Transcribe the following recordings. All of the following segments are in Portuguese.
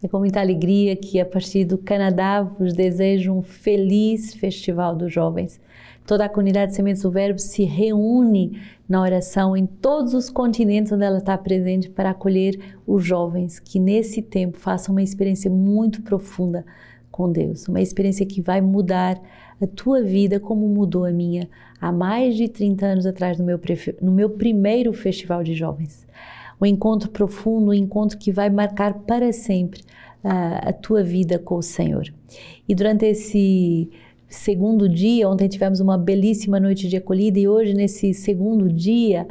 É com muita alegria que, a partir do Canadá, vos desejo um feliz Festival dos Jovens. Toda a comunidade Sementes do Verbo se reúne na oração em todos os continentes onde ela está presente para acolher os jovens que, nesse tempo, façam uma experiência muito profunda com Deus, uma experiência que vai mudar a tua vida como mudou a minha há mais de 30 anos atrás no meu, no meu primeiro festival de jovens um encontro profundo, um encontro que vai marcar para sempre a, a tua vida com o Senhor. E durante esse segundo dia, ontem tivemos uma belíssima noite de acolhida e hoje, nesse segundo dia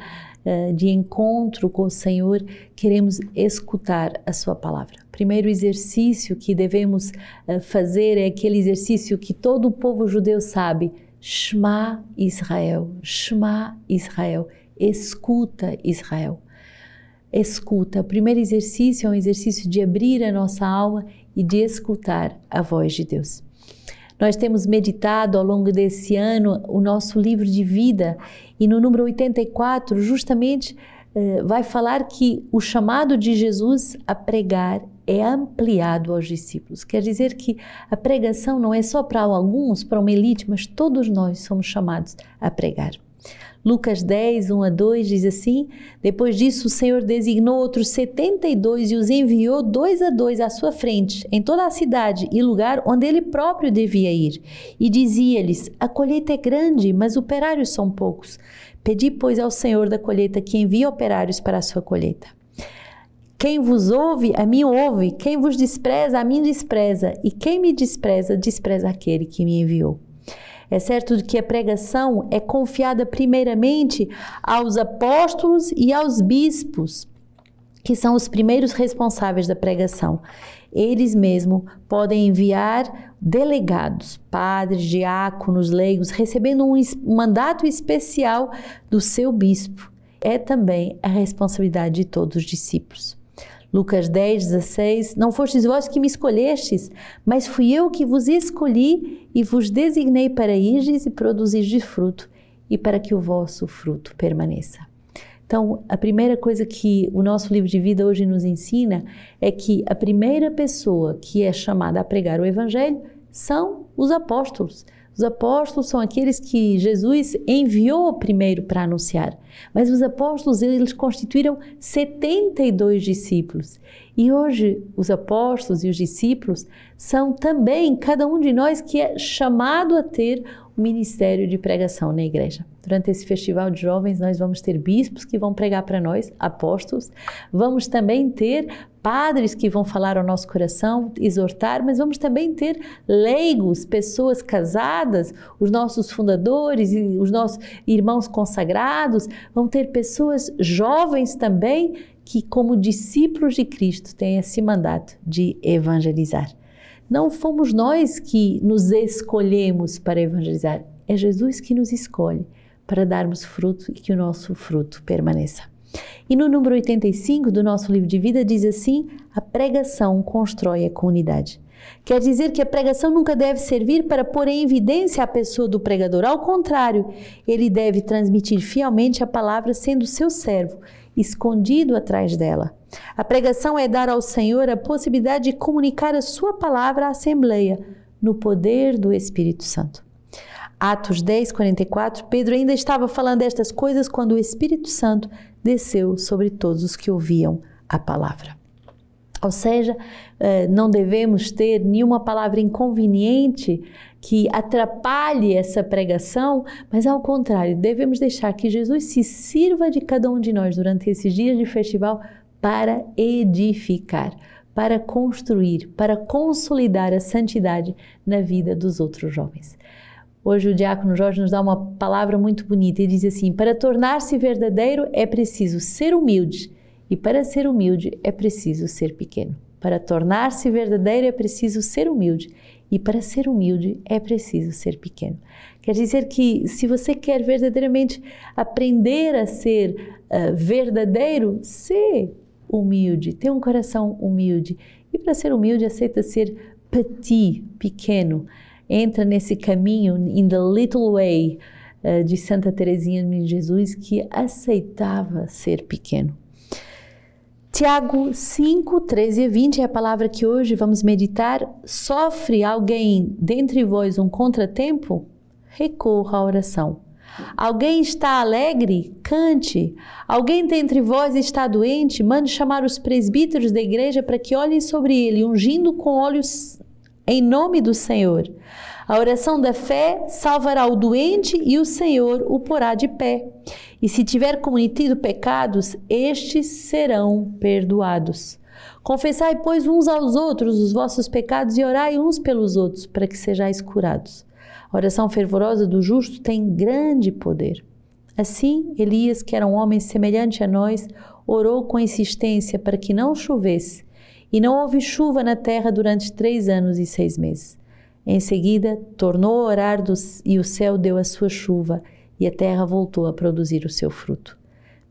uh, de encontro com o Senhor, queremos escutar a Sua palavra. Primeiro exercício que devemos uh, fazer é aquele exercício que todo o povo judeu sabe: Shema Israel, Shema Israel, escuta Israel escuta. O primeiro exercício é um exercício de abrir a nossa alma e de escutar a voz de Deus. Nós temos meditado ao longo desse ano o nosso livro de vida e no número 84, justamente, eh, vai falar que o chamado de Jesus a pregar é ampliado aos discípulos. Quer dizer que a pregação não é só para alguns, para uma elite, mas todos nós somos chamados a pregar. Lucas 10, 1 a 2 diz assim: Depois disso, o Senhor designou outros 72 e os enviou dois a dois à sua frente, em toda a cidade e lugar onde ele próprio devia ir. E dizia-lhes: A colheita é grande, mas operários são poucos. Pedi, pois, ao Senhor da colheita que envie operários para a sua colheita. Quem vos ouve, a mim ouve. Quem vos despreza, a mim despreza. E quem me despreza, despreza aquele que me enviou. É certo que a pregação é confiada primeiramente aos apóstolos e aos bispos, que são os primeiros responsáveis da pregação. Eles mesmos podem enviar delegados, padres, diáconos, leigos, recebendo um mandato especial do seu bispo. É também a responsabilidade de todos os discípulos. Lucas 10, 16: Não fostes vós que me escolhestes, mas fui eu que vos escolhi e vos designei para irdes e produzirdes fruto, e para que o vosso fruto permaneça. Então, a primeira coisa que o nosso livro de vida hoje nos ensina é que a primeira pessoa que é chamada a pregar o Evangelho são os apóstolos. Os apóstolos são aqueles que Jesus enviou primeiro para anunciar, mas os apóstolos eles constituíram 72 discípulos. E hoje os apóstolos e os discípulos são também cada um de nós que é chamado a ter o ministério de pregação na igreja. Durante esse festival de jovens, nós vamos ter bispos que vão pregar para nós, apóstolos, vamos também ter padres que vão falar ao nosso coração, exortar, mas vamos também ter leigos, pessoas casadas, os nossos fundadores e os nossos irmãos consagrados, vão ter pessoas jovens também que, como discípulos de Cristo, têm esse mandato de evangelizar. Não fomos nós que nos escolhemos para evangelizar, é Jesus que nos escolhe para darmos fruto e que o nosso fruto permaneça. E no número 85 do nosso livro de vida diz assim: a pregação constrói a comunidade. Quer dizer que a pregação nunca deve servir para pôr em evidência a pessoa do pregador. Ao contrário, ele deve transmitir fielmente a palavra sendo seu servo, escondido atrás dela. A pregação é dar ao Senhor a possibilidade de comunicar a sua palavra à Assembleia, no poder do Espírito Santo. Atos 10, 44, Pedro ainda estava falando estas coisas quando o Espírito Santo desceu sobre todos os que ouviam a palavra. Ou seja, eh, não devemos ter nenhuma palavra inconveniente que atrapalhe essa pregação, mas ao contrário, devemos deixar que Jesus se sirva de cada um de nós durante esses dias de festival para edificar, para construir, para consolidar a santidade na vida dos outros jovens. Hoje o diácono Jorge nos dá uma palavra muito bonita e diz assim: para tornar-se verdadeiro é preciso ser humilde, e para ser humilde é preciso ser pequeno. Para tornar-se verdadeiro é preciso ser humilde, e para ser humilde é preciso ser pequeno. Quer dizer que se você quer verdadeiramente aprender a ser uh, verdadeiro, ser humilde, ter um coração humilde. E para ser humilde, aceita ser petit, pequeno. Entra nesse caminho, in the little way, uh, de Santa Teresinha de Jesus, que aceitava ser pequeno. Tiago 5, 13 e 20 é a palavra que hoje vamos meditar. Sofre alguém dentre vós um contratempo? Recorra à oração. Alguém está alegre? Cante. Alguém dentre vós está doente? Mande chamar os presbíteros da igreja para que olhem sobre ele, ungindo com óleos em nome do Senhor. A oração da fé salvará o doente e o Senhor o porá de pé. E se tiver cometido pecados, estes serão perdoados. Confessai, pois, uns aos outros os vossos pecados e orai uns pelos outros, para que sejais curados. A oração fervorosa do justo tem grande poder. Assim, Elias, que era um homem semelhante a nós, orou com insistência para que não chovesse, e não houve chuva na terra durante três anos e seis meses. Em seguida, tornou a orar e o céu deu a sua chuva, e a terra voltou a produzir o seu fruto.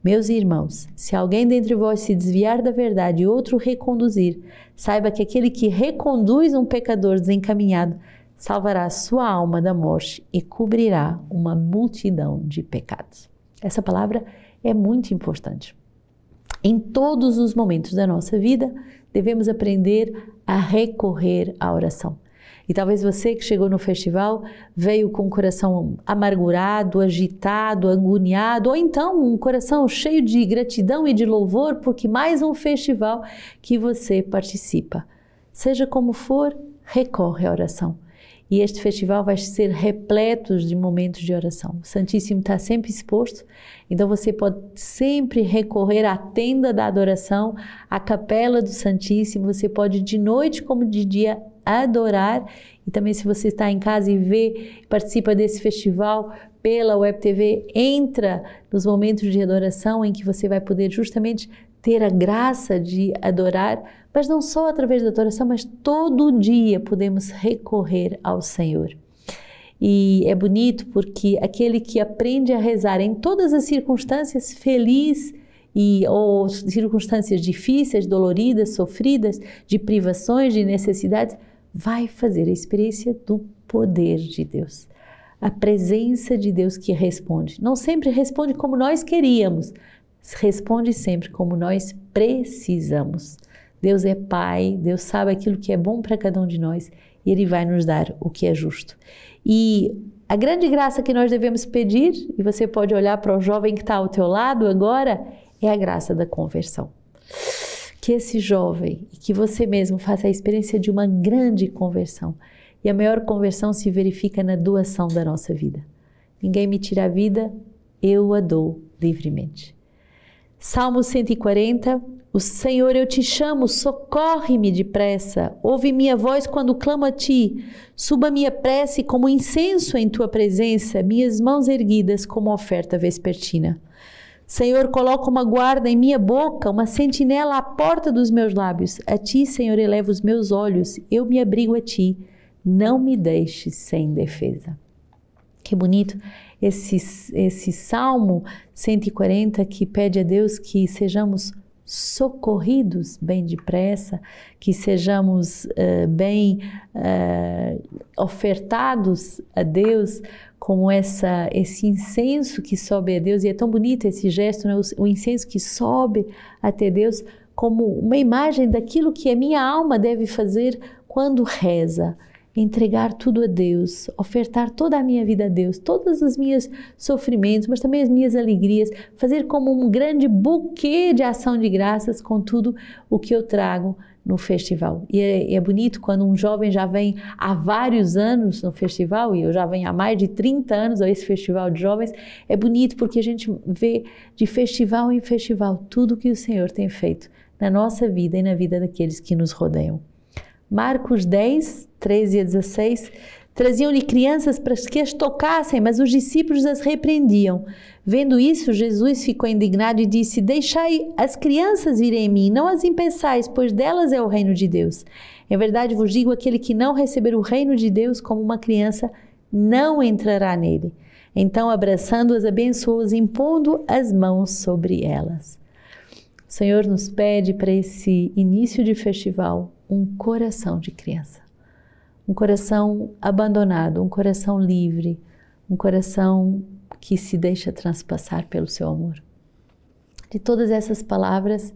Meus irmãos, se alguém dentre vós se desviar da verdade e outro reconduzir, saiba que aquele que reconduz um pecador desencaminhado salvará sua alma da morte e cobrirá uma multidão de pecados. Essa palavra é muito importante. Em todos os momentos da nossa vida, devemos aprender a recorrer à oração. E talvez você que chegou no festival veio com o coração amargurado, agitado, agoniado, ou então um coração cheio de gratidão e de louvor porque mais um festival que você participa. Seja como for, recorre à oração. E este festival vai ser repleto de momentos de oração. O Santíssimo está sempre exposto, então você pode sempre recorrer à tenda da adoração, à capela do Santíssimo. Você pode de noite como de dia adorar. E também se você está em casa e vê, participa desse festival pela Web TV, entra nos momentos de adoração em que você vai poder justamente ter a graça de adorar, mas não só através da adoração, mas todo dia podemos recorrer ao Senhor. E é bonito porque aquele que aprende a rezar em todas as circunstâncias, feliz e ou circunstâncias difíceis, doloridas, sofridas, de privações, de necessidades, vai fazer a experiência do poder de Deus. A presença de Deus que responde. Não sempre responde como nós queríamos, responde sempre como nós precisamos. Deus é Pai, Deus sabe aquilo que é bom para cada um de nós e Ele vai nos dar o que é justo. E a grande graça que nós devemos pedir, e você pode olhar para o jovem que está ao teu lado agora, é a graça da conversão que esse jovem e que você mesmo faça a experiência de uma grande conversão. E a maior conversão se verifica na doação da nossa vida. Ninguém me tira a vida, eu a dou livremente. Salmo 140, o Senhor, eu te chamo, socorre-me depressa. Ouve minha voz quando clamo a ti. Suba minha prece como incenso em tua presença, minhas mãos erguidas como oferta vespertina. Senhor, coloca uma guarda em minha boca, uma sentinela à porta dos meus lábios. A ti, Senhor, elevo os meus olhos, eu me abrigo a ti. Não me deixes sem defesa. Que bonito esse, esse Salmo 140 que pede a Deus que sejamos socorridos bem depressa, que sejamos uh, bem uh, ofertados a Deus como essa esse incenso que sobe a Deus e é tão bonito esse gesto, né? o, o incenso que sobe até Deus como uma imagem daquilo que a minha alma deve fazer quando reza entregar tudo a Deus, ofertar toda a minha vida a Deus, todos os meus sofrimentos, mas também as minhas alegrias, fazer como um grande buquê de ação de graças com tudo o que eu trago no festival. E é, é, bonito quando um jovem já vem há vários anos no festival, e eu já venho há mais de 30 anos a esse festival de jovens, é bonito porque a gente vê de festival em festival tudo que o Senhor tem feito na nossa vida e na vida daqueles que nos rodeiam. Marcos 10, 13 a 16, traziam-lhe crianças para que as tocassem, mas os discípulos as repreendiam. Vendo isso, Jesus ficou indignado e disse: Deixai as crianças virem em mim, não as impeçais, pois delas é o reino de Deus. Em verdade vos digo: aquele que não receber o reino de Deus como uma criança, não entrará nele. Então, abraçando-as, abençoou-as, impondo as mãos sobre elas. O Senhor nos pede para esse início de festival um coração de criança, um coração abandonado, um coração livre, um coração que se deixa transpassar pelo seu amor. De todas essas palavras,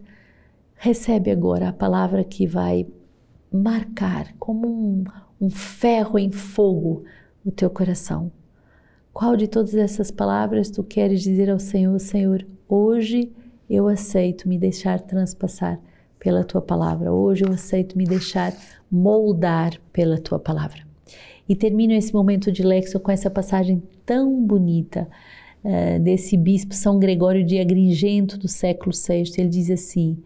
recebe agora a palavra que vai marcar como um, um ferro em fogo o teu coração. Qual de todas essas palavras tu queres dizer ao Senhor, Senhor, hoje eu aceito me deixar transpassar pela tua palavra. Hoje eu aceito me deixar moldar pela tua palavra. E termino esse momento de lexo com essa passagem tão bonita uh, desse bispo São Gregório de Agrigento do século VI. Ele diz assim: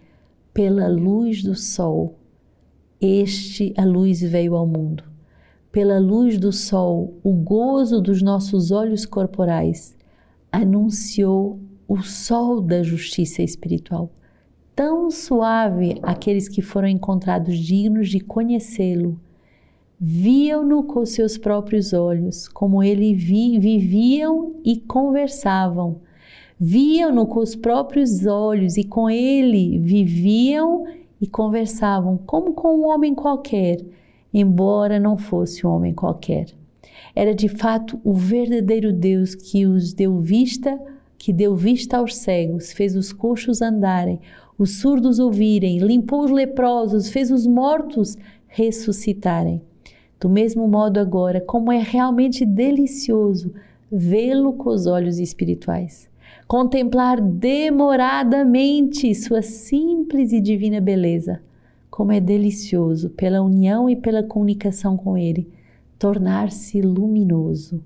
pela luz do sol, este a luz veio ao mundo. Pela luz do sol, o gozo dos nossos olhos corporais anunciou o sol da justiça espiritual. Tão suave aqueles que foram encontrados dignos de conhecê-lo, viam-no com seus próprios olhos, como ele vi, viviam e conversavam viam-no com os próprios olhos e com ele viviam e conversavam como com um homem qualquer, embora não fosse um homem qualquer. Era de fato o verdadeiro Deus que os deu vista, que deu vista aos cegos, fez os coxos andarem, os surdos ouvirem, limpou os leprosos, fez os mortos ressuscitarem. Do mesmo modo agora, como é realmente delicioso vê-lo com os olhos espirituais contemplar demoradamente sua simples e divina beleza. Como é delicioso, pela união e pela comunicação com Ele, tornar-se luminoso,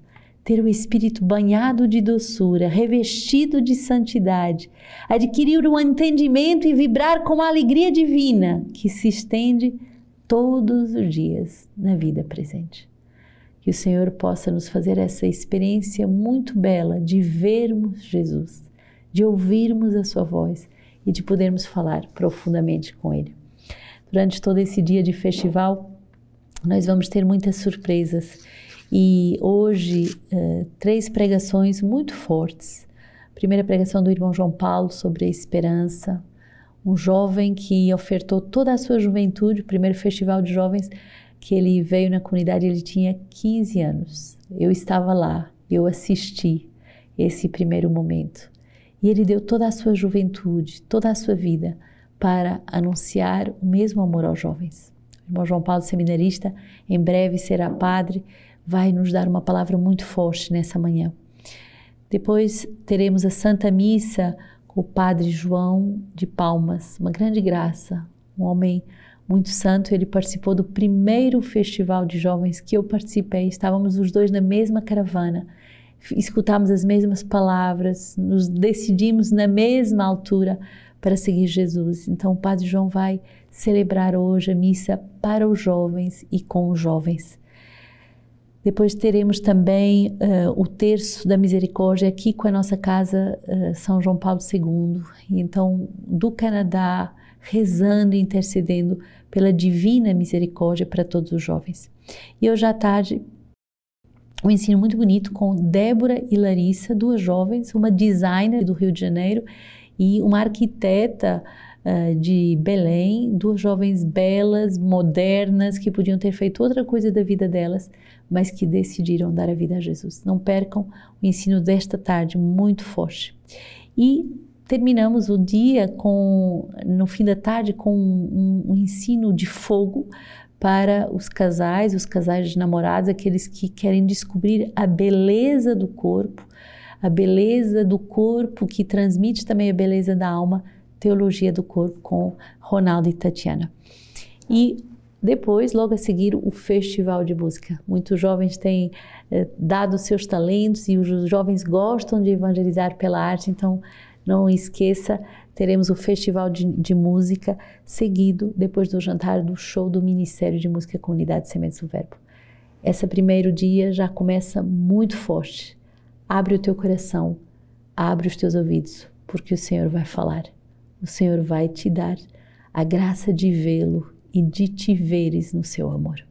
ter o espírito banhado de doçura, revestido de santidade, adquirir o entendimento e vibrar com a alegria divina que se estende todos os dias na vida presente. Que o Senhor possa nos fazer essa experiência muito bela de vermos Jesus, de ouvirmos a Sua voz e de podermos falar profundamente com Ele. Durante todo esse dia de festival, nós vamos ter muitas surpresas e hoje uh, três pregações muito fortes. primeira pregação do irmão João Paulo sobre a esperança, um jovem que ofertou toda a sua juventude, o primeiro festival de jovens, que ele veio na comunidade, ele tinha 15 anos. Eu estava lá, eu assisti esse primeiro momento. E ele deu toda a sua juventude, toda a sua vida para anunciar o mesmo amor aos jovens. O irmão João Paulo, seminarista, em breve será padre, vai nos dar uma palavra muito forte nessa manhã. Depois teremos a Santa Missa com o Padre João de Palmas, uma grande graça, um homem muito santo, ele participou do primeiro festival de jovens que eu participei. Estávamos os dois na mesma caravana, escutamos as mesmas palavras, nos decidimos na mesma altura para seguir Jesus. Então, o Padre João vai celebrar hoje a missa para os jovens e com os jovens. Depois teremos também uh, o terço da misericórdia aqui com a nossa casa uh, São João Paulo II. Então, do Canadá, rezando e intercedendo pela divina misericórdia para todos os jovens. E hoje à tarde, um ensino muito bonito com Débora e Larissa, duas jovens, uma designer do Rio de Janeiro e uma arquiteta uh, de Belém, duas jovens belas, modernas, que podiam ter feito outra coisa da vida delas, mas que decidiram dar a vida a Jesus. Não percam o ensino desta tarde, muito forte. E terminamos o dia com, no fim da tarde, com um, um ensino de fogo para os casais, os casais de namorados, aqueles que querem descobrir a beleza do corpo, a beleza do corpo que transmite também a beleza da alma, teologia do corpo com Ronaldo e Tatiana. E depois, logo a seguir, o festival de música. Muitos jovens têm eh, dado seus talentos e os jovens gostam de evangelizar pela arte, então não esqueça, teremos o Festival de, de, Música, seguido, depois do jantar, do show do Ministério de Música Comunidade Sementes do Verbo. Esse primeiro dia já começa muito forte. Abre o teu coração, abre os teus ouvidos, porque o Senhor vai falar. O Senhor vai te dar a graça de vê-lo e de te veres no seu amor.